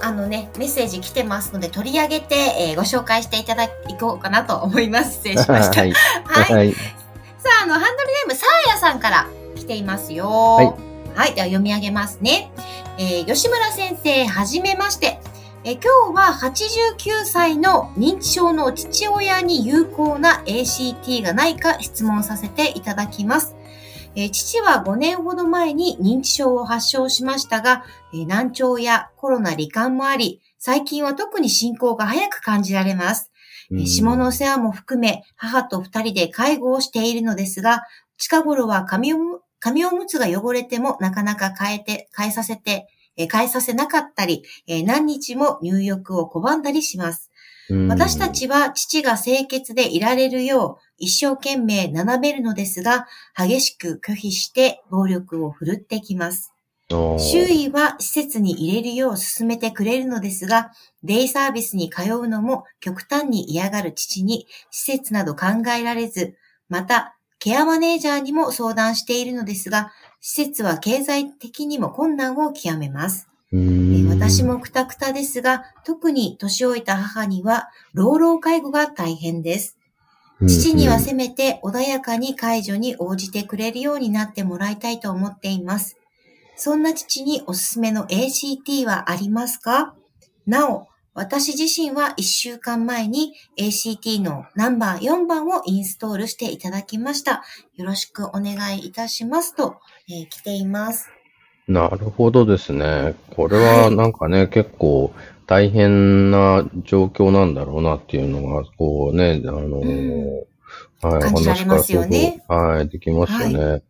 さあのね、メッセージ来てますので取り上げて、えーご紹介していただいこうかなと思います。失礼しました。はい。はい。はい。さあ、あの、ハンドルネーム、さあやさんから来ていますよ。はい。はい。では読み上げますね。えー吉村先生、はじめまして。えー今日は89歳の認知症の父親に有効な ACT がないか質問させていただきます。えー父は5年ほど前に認知症を発症しましたが、えー難聴やコロナ罹患もあり、最近は特に進行が早く感じられます。えー下の世話も含め、母と二人で介護をしているのですが、近頃は髪をむ、髪おむつが汚れてもなかなか変えて、変えさせて、えー変えさせなかったり、えー何日も入浴を拒んだりします。うん私た、ちは父が清潔でいられるよう一生懸命学べるのですが、激しく拒否して暴力を振るってきます。周囲は施設に入れるよう勧めてくれるのですが、デイサービスに通うのも極端に嫌がる父に施設など考えられず、また、ケアマネージャーにも相談しているのですが、施設は経済的にも困難を極めます。私もくたくたですが、特に年老いた母には、老老介護が大変です。父にはせめて穏やかに介助に応じてくれるようになってもらいたいと思っています。そんな父におすすめの ACT はありますか？なお、私自身は1週間前に ACT のナンバー4番をインストールしていただきました。よろしくお願いいたしますと、えー来ています。なるほどですね。これははいなんかね、結構大変な状況なんだろうなっていうのが、こうね、あのーはい、感じられますよねはい、できますよね。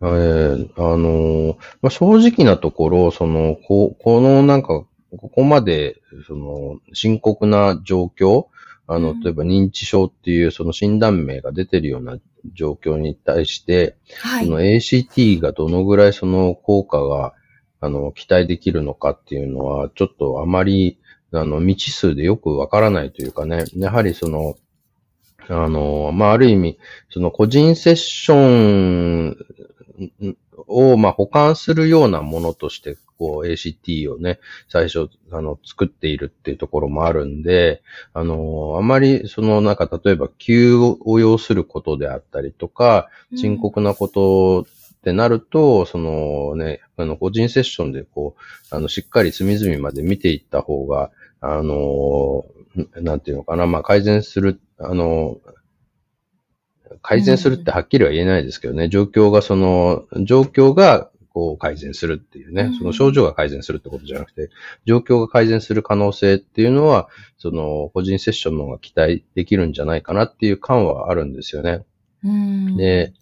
えーあのーまあ、正直なところ、その、ここのなんか、ここまで、その、深刻な状況、あの、うん例えば認知症っていうその診断名が出てるような状況に対して、はいそ。の ACT がどのぐらいその効果が、あの、期待できるのかっていうのは、ちょっとあまり、あの、未知数でよくわからないというかね、やはりその、あの、まあ、ある意味、その個人セッションを、まあ、保管するようなものとして、こう、ACT をね、最初、あの、作っているっていうところもあるんで、あの、あまり、その、なんか、例えば、急を要することであったりとか、深刻なことってなると、そのね、あの、個人セッションでこう、あの、しっかり隅々まで見ていった方が、あの、んなんていうのかな、まあ、改善する、あの、改善するってはっきりは言えないですけどね、状況がその、状況が、こう改善するっていうね、うん。その症状が改善するってことじゃなくて、状況が改善する可能性っていうのは、その、個人セッションの方が期待できるんじゃないかなっていう感はあるんですよね。うん、で、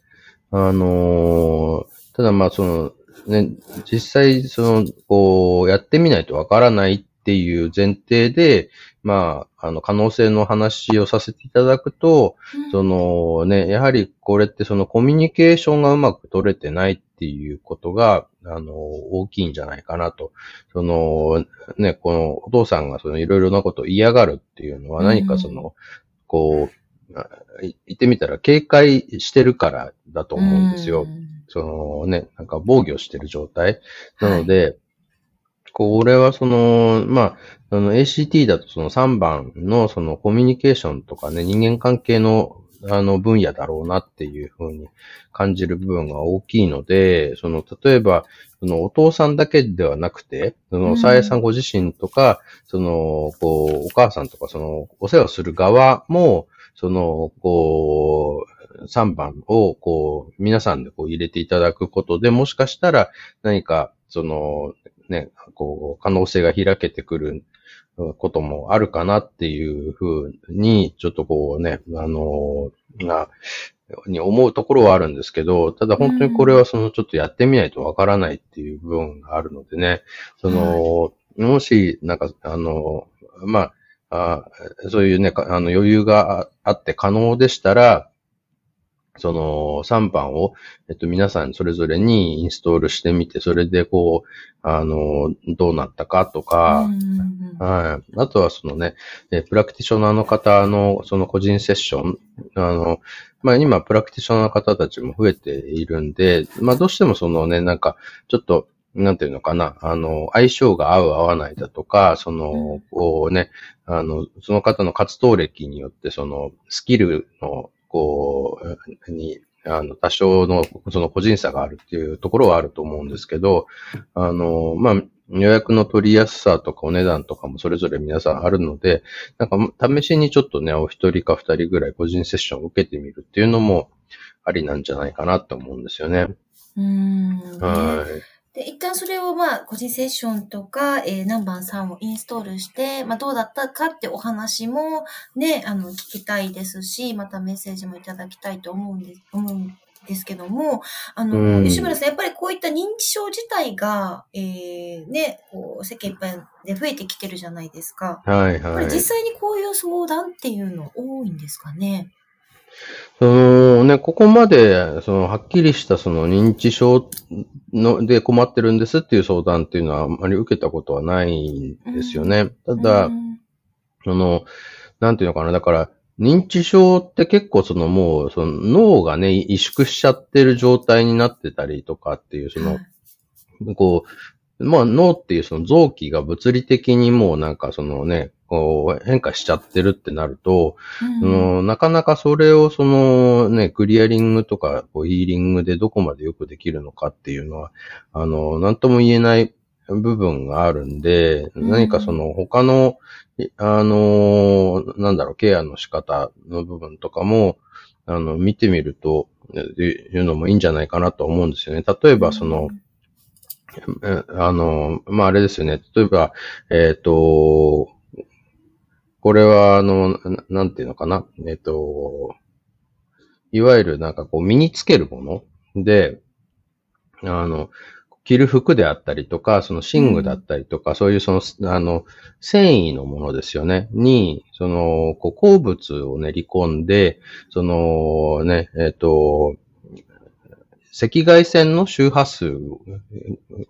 あのーただまあその、ね、実際その、こう、やってみないとわからないっていう前提で、まあ、あの、可能性の話をさせていただくと、うん。そのね、やはりこれってそのコミュニケーションがうまく取れてないっていうことが、あの、大きいんじゃないかなと。その、ね、このお父さんがそのいろいろなことを嫌がるっていうのは何かその、こう、あい言ってみたら警戒してるからだと思うんですよ。うんそのね、なんか防御してる状態。なので、これはその、まあ、あの ACT だとその3番のそのコミュニケーションとかね、人間関係のあの分野だろうなっていうふうに感じる部分が大きいので、その例えば、そのお父さんだけではなくて、そのさえさんご自身とか、その、こう、お母さんとか、その、お世話する側も、その、こう、3番を、こう、皆さんでこう入れていただくことで、もしかしたら何か、その、ね、こう、可能性が開けてくることもあるかなっていうふうに、ちょっとこうね、あの、な、に思うところはあるんですけど、ただ本当にこれはそのちょっとやってみないとわからないっていう部分があるのでね、その、もし、なんか、あの、まあ、あそういうね、あの余裕があって可能でしたら、その3番を、えっと、皆さんそれぞれにインストールしてみて、それでこう、あの、どうなったかとか、はい。あとはそのね、えプラクティショナーの方のその個人セッション、あの、まあ今、プラクティショナーの方たちも増えているんで、まあどうしてもそのね、なんか、ちょっと、なんていうのかな、あの、相性が合う合わないだとか、その、こうね、あの、その方の活動歴によって、その、スキルのこう、に、あの、多少の、その個人差があるっていうところはあると思うんですけど、あの、まあ、予約の取りやすさとかお値段とかもそれぞれ皆さんあるので、なんか試しにちょっとね、お一人か二人ぐらい個人セッションを受けてみるっていうのもありなんじゃないかなと思うんですよね。うん。はい。で、一旦それをまあ、個人セッションとか、えー、ナンバー3をインストールして、まあ、どうだったかってお話もね、あの、聞きたいですし、またメッセージもいただきたいと思うんです、思うんですけども、あの、吉村さん、やっぱりこういった認知症自体が、えー、ね、こう、世間いっぱいで増えてきてるじゃないですか。はいはい。実際にこういう相談っていうの多いんですかね？そのね、ここまで、その、はっきりしたその認知症の、で困ってるんですっていう相談っていうのはあまり受けたことはないんですよね。うん、ただ、うん、その、なんていうのかな、だから、認知症って結構そのもう、その脳がね、萎縮しちゃってる状態になってたりとかっていう、その、こう、まあ脳っていうその臓器が物理的にもうなんかそのね、こう変化しちゃってるってなると、うん、のなかなかそれをそのね、クリアリングとかこうヒーリングでどこまでよくできるのかっていうのは、あの、なんとも言えない部分があるんで、うん、何かその他の、あの、なんだろう、ケアの仕方の部分とかも、あの、見てみると、いうのもいいんじゃないかなと思うんですよね。例えば、その、うんあの、まあ、あれですよね。例えば、えっ、ー、と、これは、あの、なんていうのかな？えっと、いわゆるなんかこう身につけるもの？で、あの、着る服であったりとか、その寝具だったりとか、うん、そういうその、あの、繊維のものですよね？に、その、こう、鉱物を練り込んで、その、ね、えっ、と、赤外線の周波数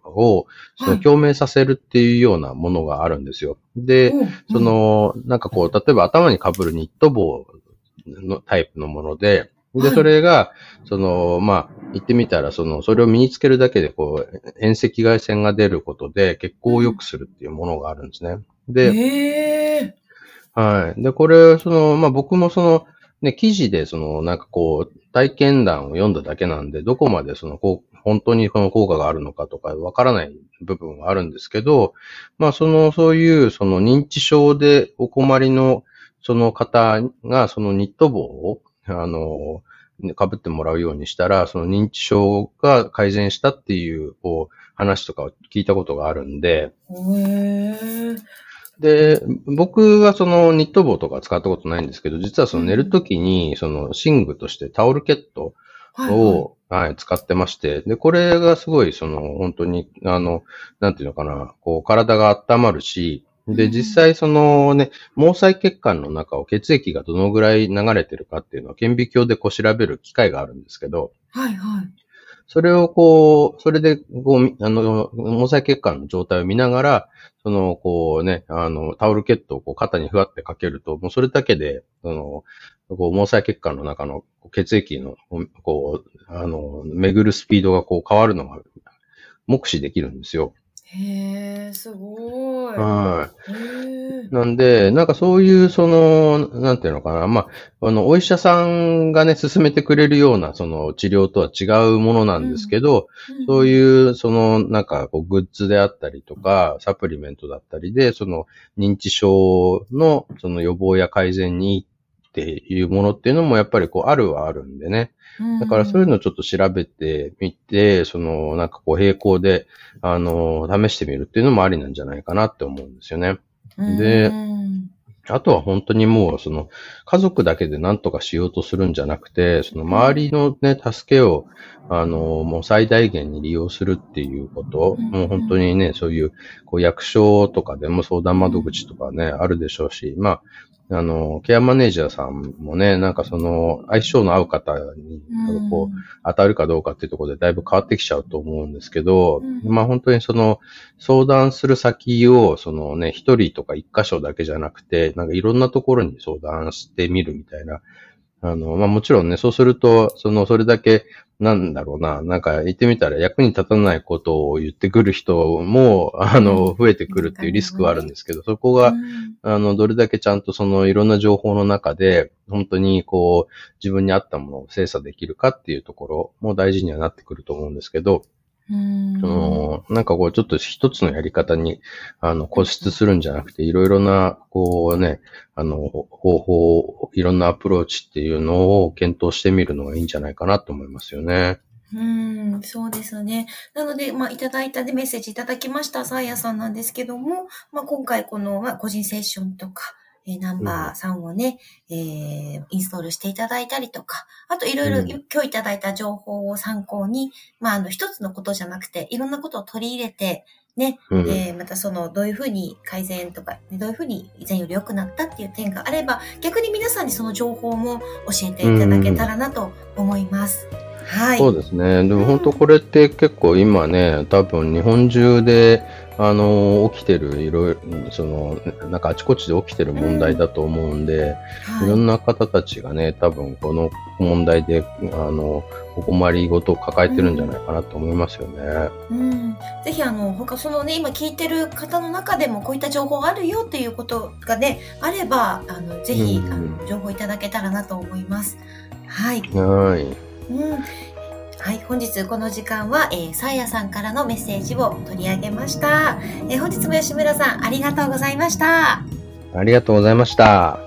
をその共鳴させるっていうようなものがあるんですよ。で、その、なんかこう、例えば頭に被るニット帽のタイプのもので、で、それが、その、まあ、言ってみたら、その、それを身につけるだけで、こう、遠赤外線が出ることで、血行を良くするっていうものがあるんですね。で、はい。で、これ、その、まあ、僕もその、ね、記事で、その、なんかこう、体験談を読んだだけなんで、どこまでその、こう、本当にこの効果があるのかとかわからない部分はあるんですけど、まあ、その、そういう、その認知症でお困りの、その方が、そのニット帽を、あの、被ってもらうようにしたら、その認知症が改善したっていう、こう、話とかを聞いたことがあるんで、へー。で、僕はそのニット帽とか使ったことないんですけど、実はその寝るときに、その寝具としてタオルケットを、はい、はい。はい、使ってまして、で、これがすごいその本当に、あの、なんていうのかな、こう体が温まるし、で、実際そのね、毛細血管の中を血液がどのぐらい流れてるかっていうのは顕微鏡でこう調べる機会があるんですけど、はいはい。それをこう、それで、こう、あの、毛細血管の状態を見ながら、その、こうね、あの、タオルケットをこう肩にふわってかけると、もうそれだけで、その、こう、毛細血管の中の血液の、こう、あの、巡るスピードがこう変わるのが、目視できるんですよ。へえ、すごい。はい。なんで、なんかそういう、その、なんていうのかな。まあ、あの、お医者さんがね、進めてくれるような、その治療とは違うものなんですけど、うん、そういう、その、なんか、こう、グッズであったりとか、サプリメントだったりで、その、認知症の、その予防や改善にっていうものっていうのも、やっぱりこう、あるはあるんでね。だからそういうのをちょっと調べてみて、その、なんかこう並行で、あの、試してみるっていうのもありなんじゃないかなって思うんですよね。で、あとは本当にもう、その、家族だけで何とかしようとするんじゃなくて、その周りのね、助けを、あの、もう最大限に利用するっていうこと、うん。もう本当にね、そういう、こう、役所とかでも相談窓口とかね、あるでしょうし、まあ、あの、ケアマネージャーさんもね、なんかその、相性の合う方に、こう、当たるかどうかっていうところでだいぶ変わってきちゃうと思うんですけど、うんまあ本当にその相談する先を、そのね、一人とか一箇所だけじゃなくて、なんかいろんなところに相談してみるみたいな。あの、まあもちろんね、そうすると、その、それだけ、なんだろうな、なんか言ってみたら役に立たないことを言ってくる人も、あの、増えてくるっていうリスクはあるんですけど、そこが、うん。あの、どれだけちゃんとそのいろんな情報の中で、本当にこう、自分に合ったものを精査できるかっていうところも大事にはなってくると思うんですけど、うんその、なんかこう、ちょっと一つのやり方に、あの、固執するんじゃなくて、いろいろな、こうね、あの、方法、いろんなアプローチっていうのを検討してみるのがいいんじゃないかなと思いますよね。うん、そうですね。なので、まあ、いただいたでメッセージいただきました、サーヤさんなんですけども、まあ、今回この、まあ、個人セッションとか、えーナンバー3をね、えーインストールしていただいたりとか、あといろいろうん今日いただいた情報を参考に、まあ、あの、一つのことじゃなくて、いろんなことを取り入れて、ね、うん。えーまたその、どういうふうに改善とか、どういうふうに以前より良くなったっていう点があれば、逆に皆さんにその情報も教えていただけたらなと思います。はい。そうですね。でも本当これって結構今ね、多分日本中で、あの、起きてる、いろいろ、その、なんかあちこちで起きてる問題だと思うんで、はいいろんな方たちがね、多分この問題で、あの、お困りごとを抱えてるんじゃないかなと思いますよね。うん、ぜひあの他そのね今聞いてる方の中でもこういった情報あるよっていうことがねあればあのぜひ、うんあの情報いただけたらなと思います。はい、はい。うん、はい本日この時間は、えー、さやさんからのメッセージを取り上げました。えー本日も吉村さんありがとうございました。ありがとうございました。